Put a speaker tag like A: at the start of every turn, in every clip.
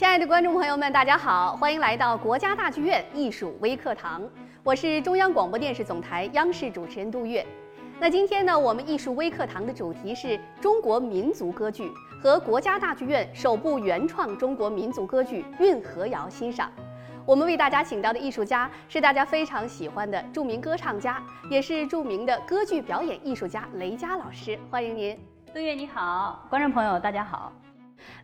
A: 亲爱的观众朋友们，大家好，欢迎来到国家大剧院艺术微课堂，我是中央广播电视总台央视主持人杜月。那今天呢，我们艺术微课堂的主题是中国民族歌剧和国家大剧院首部原创中国民族歌剧《运河谣》欣赏。我们为大家请到的艺术家是大家非常喜欢的著名歌唱家，也是著名的歌剧表演艺术家雷佳老师，欢迎您。
B: 杜月你好，观众朋友大家好。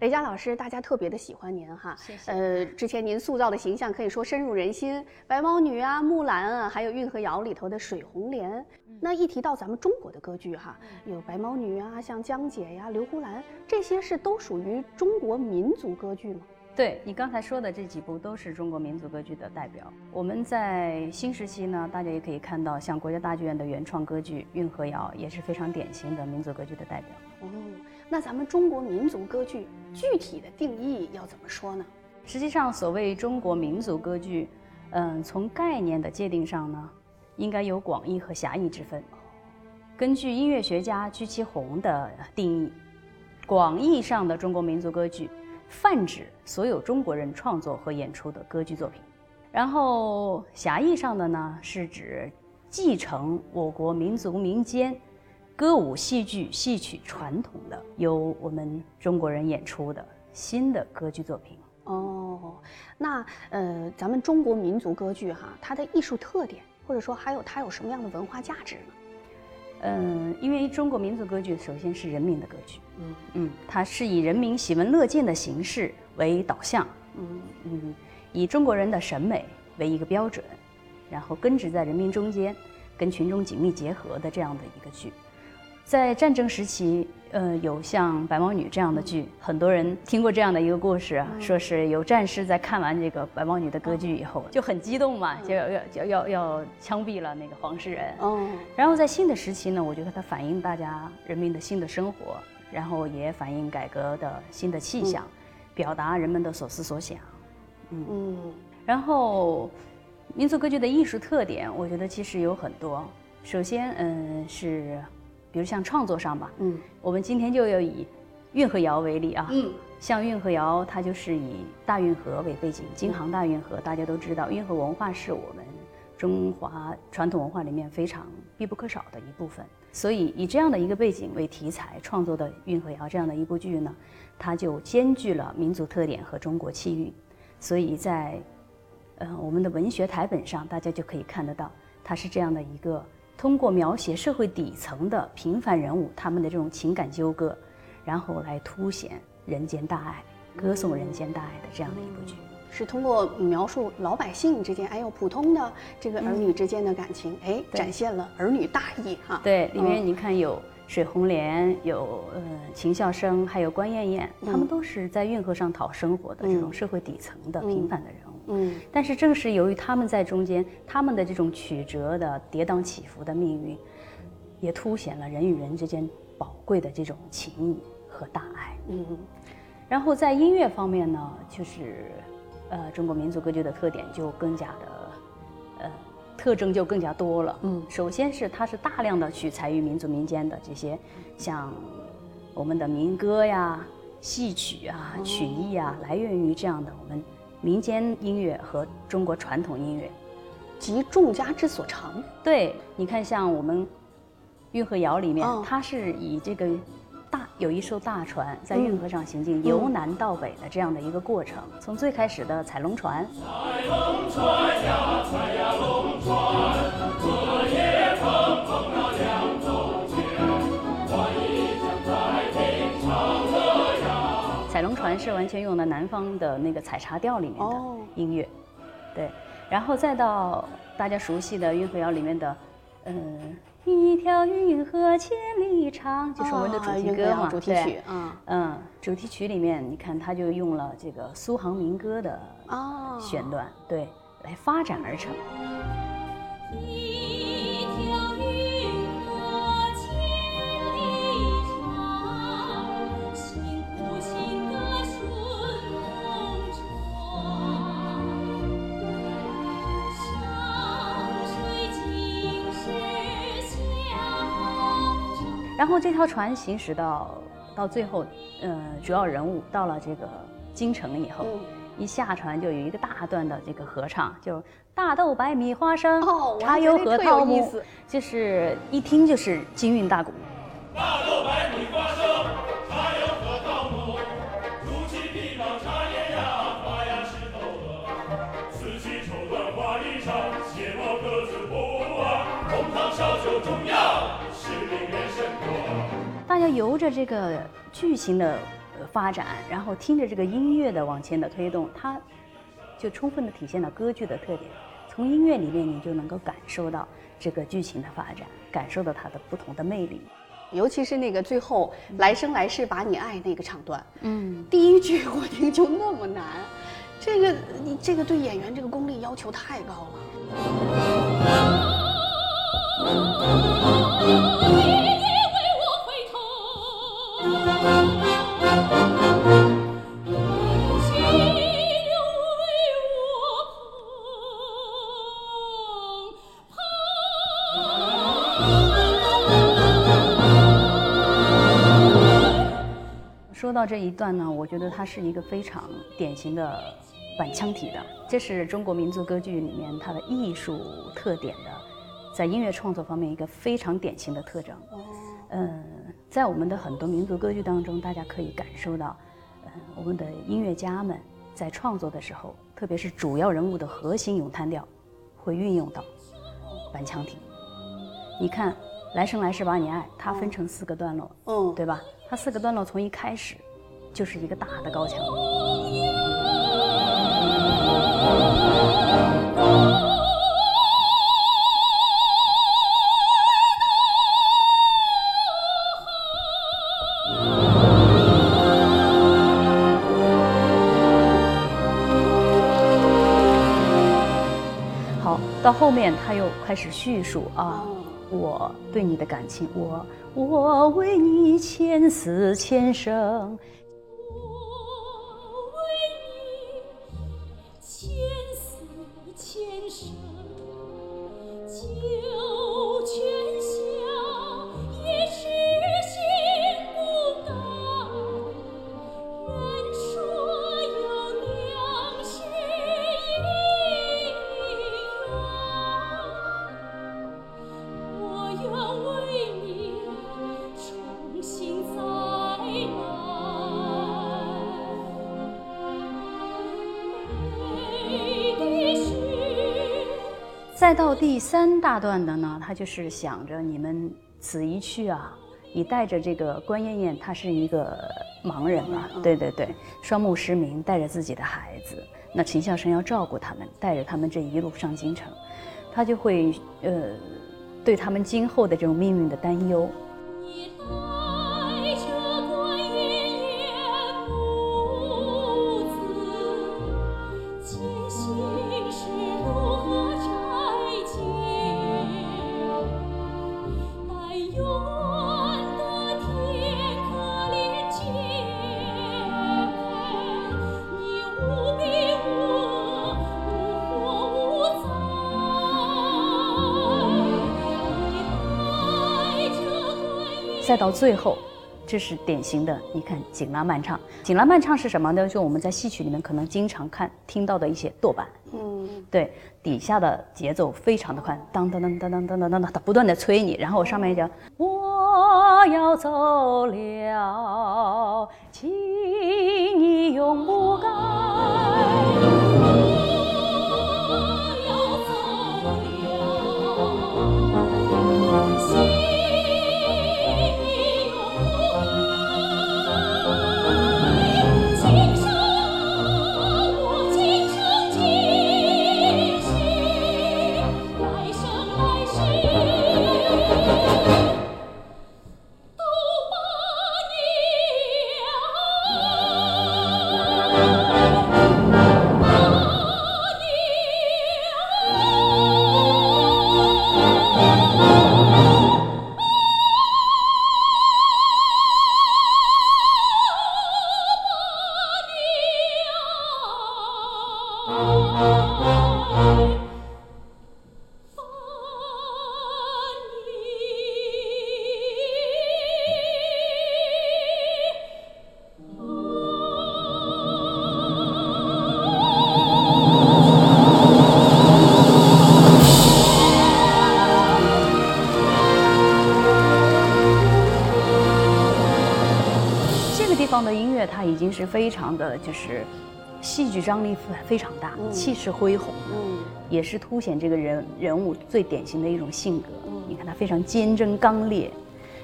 A: 雷佳老师，大家特别的喜欢您哈。
B: 谢谢。
A: 呃，之前您塑造的形象可以说深入人心，白毛女啊、木兰啊，还有《运河谣》里头的水红莲。那一提到咱们中国的歌剧哈，有白毛女啊，像江姐呀、刘胡兰，这些是都属于中国民族歌剧吗？
B: 对你刚才说的这几部都是中国民族歌剧的代表。我们在新时期呢，大家也可以看到，像国家大剧院的原创歌剧《运河谣》也是非常典型的民族歌剧的代表。
A: 哦，那咱们中国民族歌剧具体的定义要怎么说呢？
B: 实际上，所谓中国民族歌剧，嗯，从概念的界定上呢，应该有广义和狭义之分。根据音乐学家鞠其红的定义，广义上的中国民族歌剧。泛指所有中国人创作和演出的歌剧作品，然后狭义上的呢，是指继承我国民族民间歌舞戏剧戏曲传统的，由我们中国人演出的新的歌剧作品。
A: 哦，那呃，咱们中国民族歌剧哈，它的艺术特点，或者说还有它有什么样的文化价值呢？
B: 嗯，因为中国民族歌剧首先是人民的歌剧，嗯嗯，它是以人民喜闻乐见的形式为导向，嗯嗯，以中国人的审美为一个标准，然后根植在人民中间，跟群众紧密结合的这样的一个剧。在战争时期，呃，有像《白毛女》这样的剧，很多人听过这样的一个故事啊，说是有战士在看完这个《白毛女》的歌剧以后，就很激动嘛，就要要要要枪毙了那个黄世仁。哦。然后在新的时期呢，我觉得它反映大家人民的新的生活，然后也反映改革的新的气象，表达人们的所思所想。嗯。然后，民族歌剧的艺术特点，我觉得其实有很多。首先，嗯，是。比如像创作上吧，嗯，我们今天就要以《运河谣》为例啊，嗯，像《运河谣》，它就是以大运河为背景，京杭大运河，大家都知道，运河文化是我们中华传统文化里面非常必不可少的一部分。所以以这样的一个背景为题材创作的《运河谣》这样的一部剧呢，它就兼具了民族特点和中国气韵。所以在，呃，我们的文学台本上，大家就可以看得到，它是这样的一个。通过描写社会底层的平凡人物他们的这种情感纠葛，然后来凸显人间大爱，歌颂人间大爱的这样的一部剧，
A: 是通过描述老百姓之间，哎呦普通的这个儿女之间的感情，哎，展现了儿女大义哈。
B: 对，里面你看有水红莲，有呃秦孝生，还有关燕燕，他们都是在运河上讨生活的这种社会底层的平凡的人。嗯，但是正是由于他们在中间，他们的这种曲折的跌宕起伏的命运，也凸显了人与人之间宝贵的这种情谊和大爱。嗯，然后在音乐方面呢，就是，呃，中国民族歌剧的特点就更加的，呃，特征就更加多了。嗯，首先是它是大量的取材于民族民间的这些，像我们的民歌呀、戏曲啊、曲艺啊，来源于这样的我们。民间音乐和中国传统音乐，
A: 集众家之所长。
B: 对，你看，像我们《运河谣》里面，它是以这个大有一艘大船在运河上行进，由南到北的这样的一个过程。从最开始的彩龙船。彩龙船呀，船呀是完全用的南方的那个采茶调里面的音乐，对，然后再到大家熟悉的《运河谣》里面的，嗯，一条运河千里长，就是我们的主题歌嘛，
A: 主题曲，嗯。
B: 嗯，主题曲里面你看，他就用了这个苏杭民歌的选段，对，来发展而成。然后这条船行驶到到最后，呃，主要人物到了这个京城以后，一下船就有一个大段的这个合唱，就大豆、白米、花生、茶油核桃木，就是一听就是京韵大鼓。大豆、白米、花生、茶油和桃木，竹起皮囊、茶叶呀，花呀石头鹅，四季绸缎花衣裳，鞋帽鸽子布啊，红糖烧酒中药，是令人参果。由着这个剧情的。发展，然后听着这个音乐的往前的推动，它就充分的体现了歌剧的特点。从音乐里面，你就能够感受到这个剧情的发展，感受到它的不同的魅力。
A: 尤其是那个最后“来生来世把你爱”那个唱段，嗯，第一句我听就那么难，这个你这个对演员这个功力要求太高了。
B: 说到这一段呢，我觉得它是一个非常典型的板腔体的，这是中国民族歌剧里面它的艺术特点的，在音乐创作方面一个非常典型的特征。嗯，在我们的很多民族歌剧当中，大家可以感受到，嗯，我们的音乐家们在创作的时候，特别是主要人物的核心咏叹调，会运用到板腔体。你看，《来生来世把你爱》，它分成四个段落，嗯，对吧？它四个段落从一开始就是一个大的高腔。到后面他又开始叙述啊。我对你的感情，我我为你千死千生。再到第三大段的呢，他就是想着你们此一去啊，你带着这个关燕燕，她是一个盲人嘛，对对对，双目失明，带着自己的孩子，那秦孝生要照顾他们，带着他们这一路上京城，他就会呃，对他们今后的这种命运的担忧。到最后这是典型的你看紧拉慢唱紧拉慢唱是什么呢？就我们在戏曲里面可能经常看听到的一些剁板嗯对底下的节奏非常的快当当当当当当当当不断的催你然后我上面一讲我要走了请你永不改我要走了是非常的就是戏剧张力非非常大，气势恢宏，嗯，也是凸显这个人人物最典型的一种性格。你看他非常坚贞刚烈，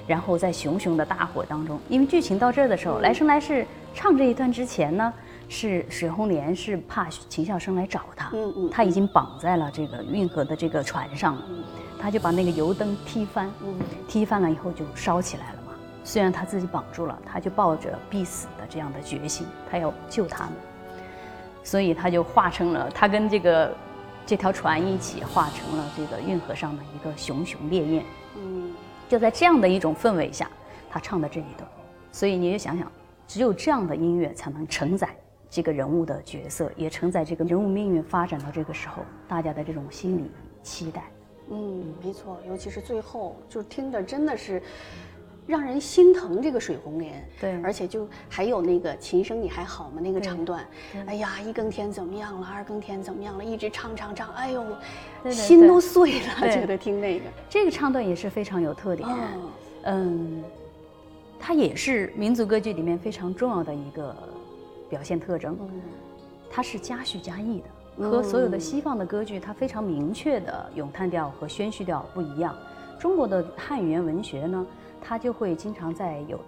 B: 然后在熊熊的大火当中，因为剧情到这儿的时候，来生来世唱这一段之前呢。是水红莲是怕秦孝生来找他，嗯嗯，他已经绑在了这个运河的这个船上了，他就把那个油灯踢翻，嗯，踢翻了以后就烧起来了嘛。虽然他自己绑住了，他就抱着必死的这样的决心，他要救他们，所以他就化成了他跟这个这条船一起化成了这个运河上的一个熊熊烈焰，嗯，就在这样的一种氛围下，他唱的这一段，所以你就想想，只有这样的音乐才能承载。这个人物的角色也承载这个人物命运发展到这个时候，大家的这种心理期待。
A: 嗯，没错，尤其是最后，就听着真的是让人心疼。这个水红莲，
B: 对，
A: 而且就还有那个琴声你还好吗？那个唱段，哎呀，一更天怎么样了？二更天怎么样了？一直唱唱唱，哎呦，心都碎了，觉得听那个。
B: 这个唱段也是非常有特点。嗯，它也是民族歌剧里面非常重要的一个。表现特征，它是加叙加意的，和所有的西方的歌剧，它非常明确的咏叹调和宣叙调不一样。中国的汉语言文学呢，它就会经常在有，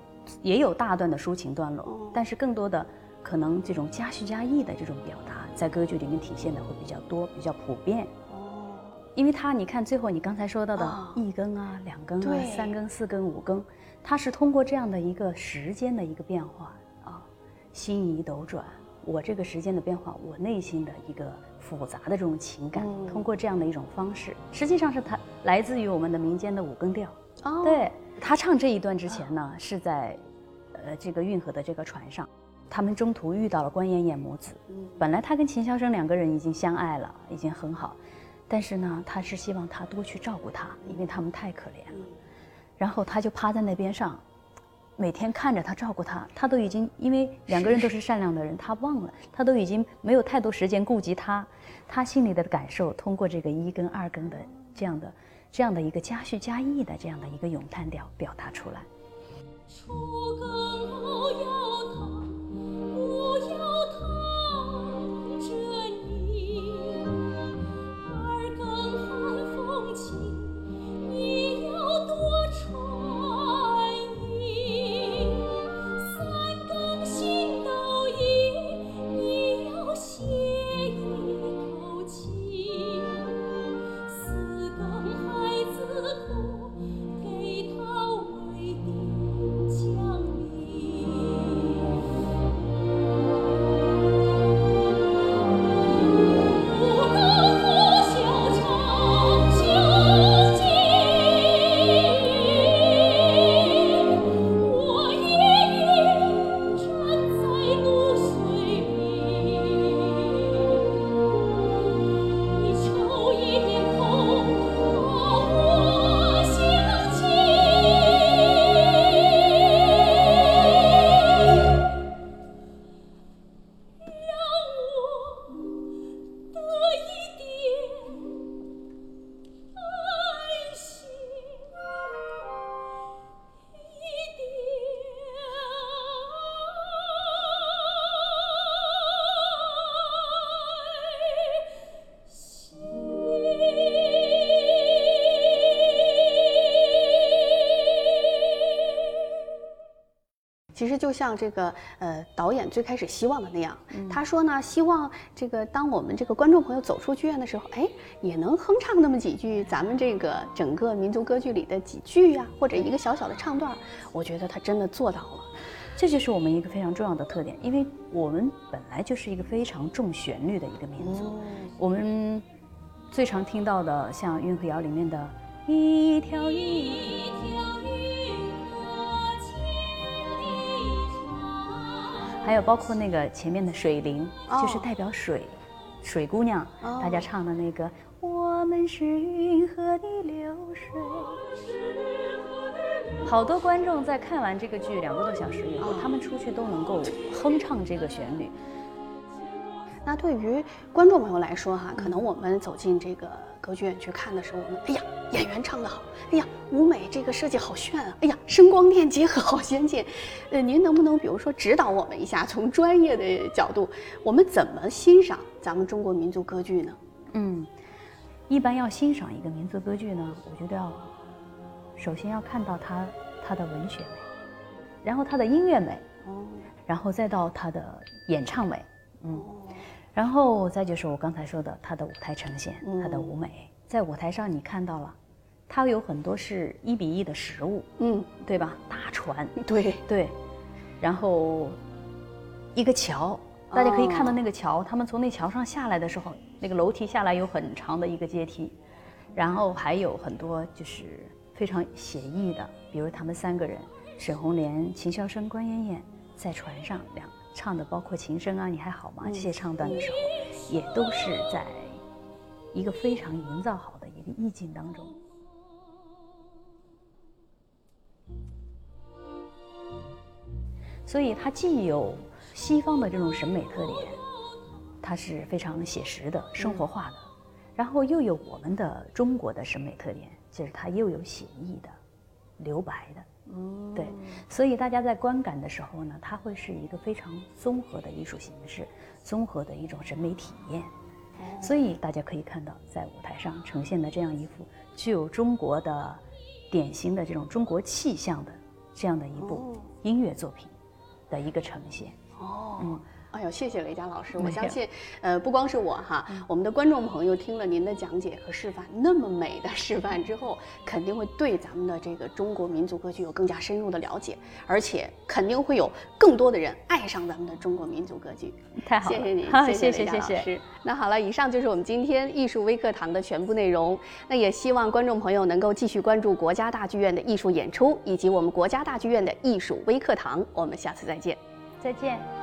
B: 也有大段的抒情段落，但是更多的可能这种加叙加意的这种表达，在歌剧里面体现的会比较多，比较普遍。哦，因为它你看最后你刚才说到的一更啊、两更啊、三更、四更、五更，它是通过这样的一个时间的一个变化啊。心移斗转，我这个时间的变化，我内心的一个复杂的这种情感，通过这样的一种方式，实际上是它来自于我们的民间的五更调。哦，对他唱这一段之前呢，是在，呃，这个运河的这个船上，他们中途遇到了关妍妍母子。嗯，本来他跟秦霄生两个人已经相爱了，已经很好，但是呢，他是希望他多去照顾他，因为他们太可怜了。然后他就趴在那边上。每天看着他照顾他，他都已经因为两个人都是善良的人，他忘了，他都已经没有太多时间顾及他，他心里的感受通过这个一跟二更的这样的这样的一个加叙加意的这样的一个咏叹调表达出来。
A: 像这个呃导演最开始希望的那样，他说呢，希望这个当我们这个观众朋友走出剧院的时候，哎，也能哼唱那么几句咱们这个整个民族歌剧里的几句呀，或者一个小小的唱段。我觉得他真的做到了，
B: 这就是我们一个非常重要的特点，因为我们本来就是一个非常重旋律的一个民族。我们最常听到的像《运河谣》里面的一条一条。还有包括那个前面的水灵，就是代表水，水姑娘，大家唱的那个“我们是云河的流水”。好多观众在看完这个剧两个多小时以后，他们出去都能够哼唱这个旋律。
A: 那对于观众朋友来说哈，可能我们走进这个。歌剧院去看的时候，我们哎呀，演员唱得好，哎呀，舞美这个设计好炫啊，哎呀，声光电结合好先进。呃，您能不能比如说指导我们一下，从专业的角度，我们怎么欣赏咱们中国民族歌剧呢？
B: 嗯，一般要欣赏一个民族歌剧呢，我觉得要首先要看到它它的文学美，然后它的音乐美，哦，然后再到它的演唱美，嗯。然后再就是我刚才说的，他的舞台呈现，他的舞美，在舞台上你看到了，它有很多是一比一的实物，嗯，对吧？大船，
A: 对
B: 对，然后一个桥，大家可以看到那个桥，他们从那桥上下来的时候，那个楼梯下来有很长的一个阶梯，然后还有很多就是非常写意的，比如他们三个人，沈红莲、秦霄生、关妍妍在船上两。唱的包括琴声啊，你还好吗？这些唱段的时候，也都是在一个非常营造好的一个意境当中。所以它既有西方的这种审美特点，它是非常写实的、生活化的，然后又有我们的中国的审美特点，就是它又有写意的、留白的。嗯，对，所以大家在观感的时候呢，它会是一个非常综合的艺术形式，综合的一种审美体验。所以大家可以看到，在舞台上呈现的这样一幅具有中国的典型的这种中国气象的这样的一部音乐作品的一个呈现。哦，
A: 嗯。哎呦，谢谢雷佳老师！我相信，呃，不光是我哈，我们的观众朋友听了您的讲解和示范，那么美的示范之后，肯定会对咱们的这个中国民族歌剧有更加深入的了解，而且肯定会有更多的人爱上咱们的中国民族歌剧。
B: 太好了，
A: 谢谢您，
B: 谢
A: 谢
B: 谢谢。
A: 那好了，以上就是我们今天艺术微课堂的全部内容。那也希望观众朋友能够继续关注国家大剧院的艺术演出，以及我们国家大剧院的艺术微课堂。我们下次再见，
B: 再见。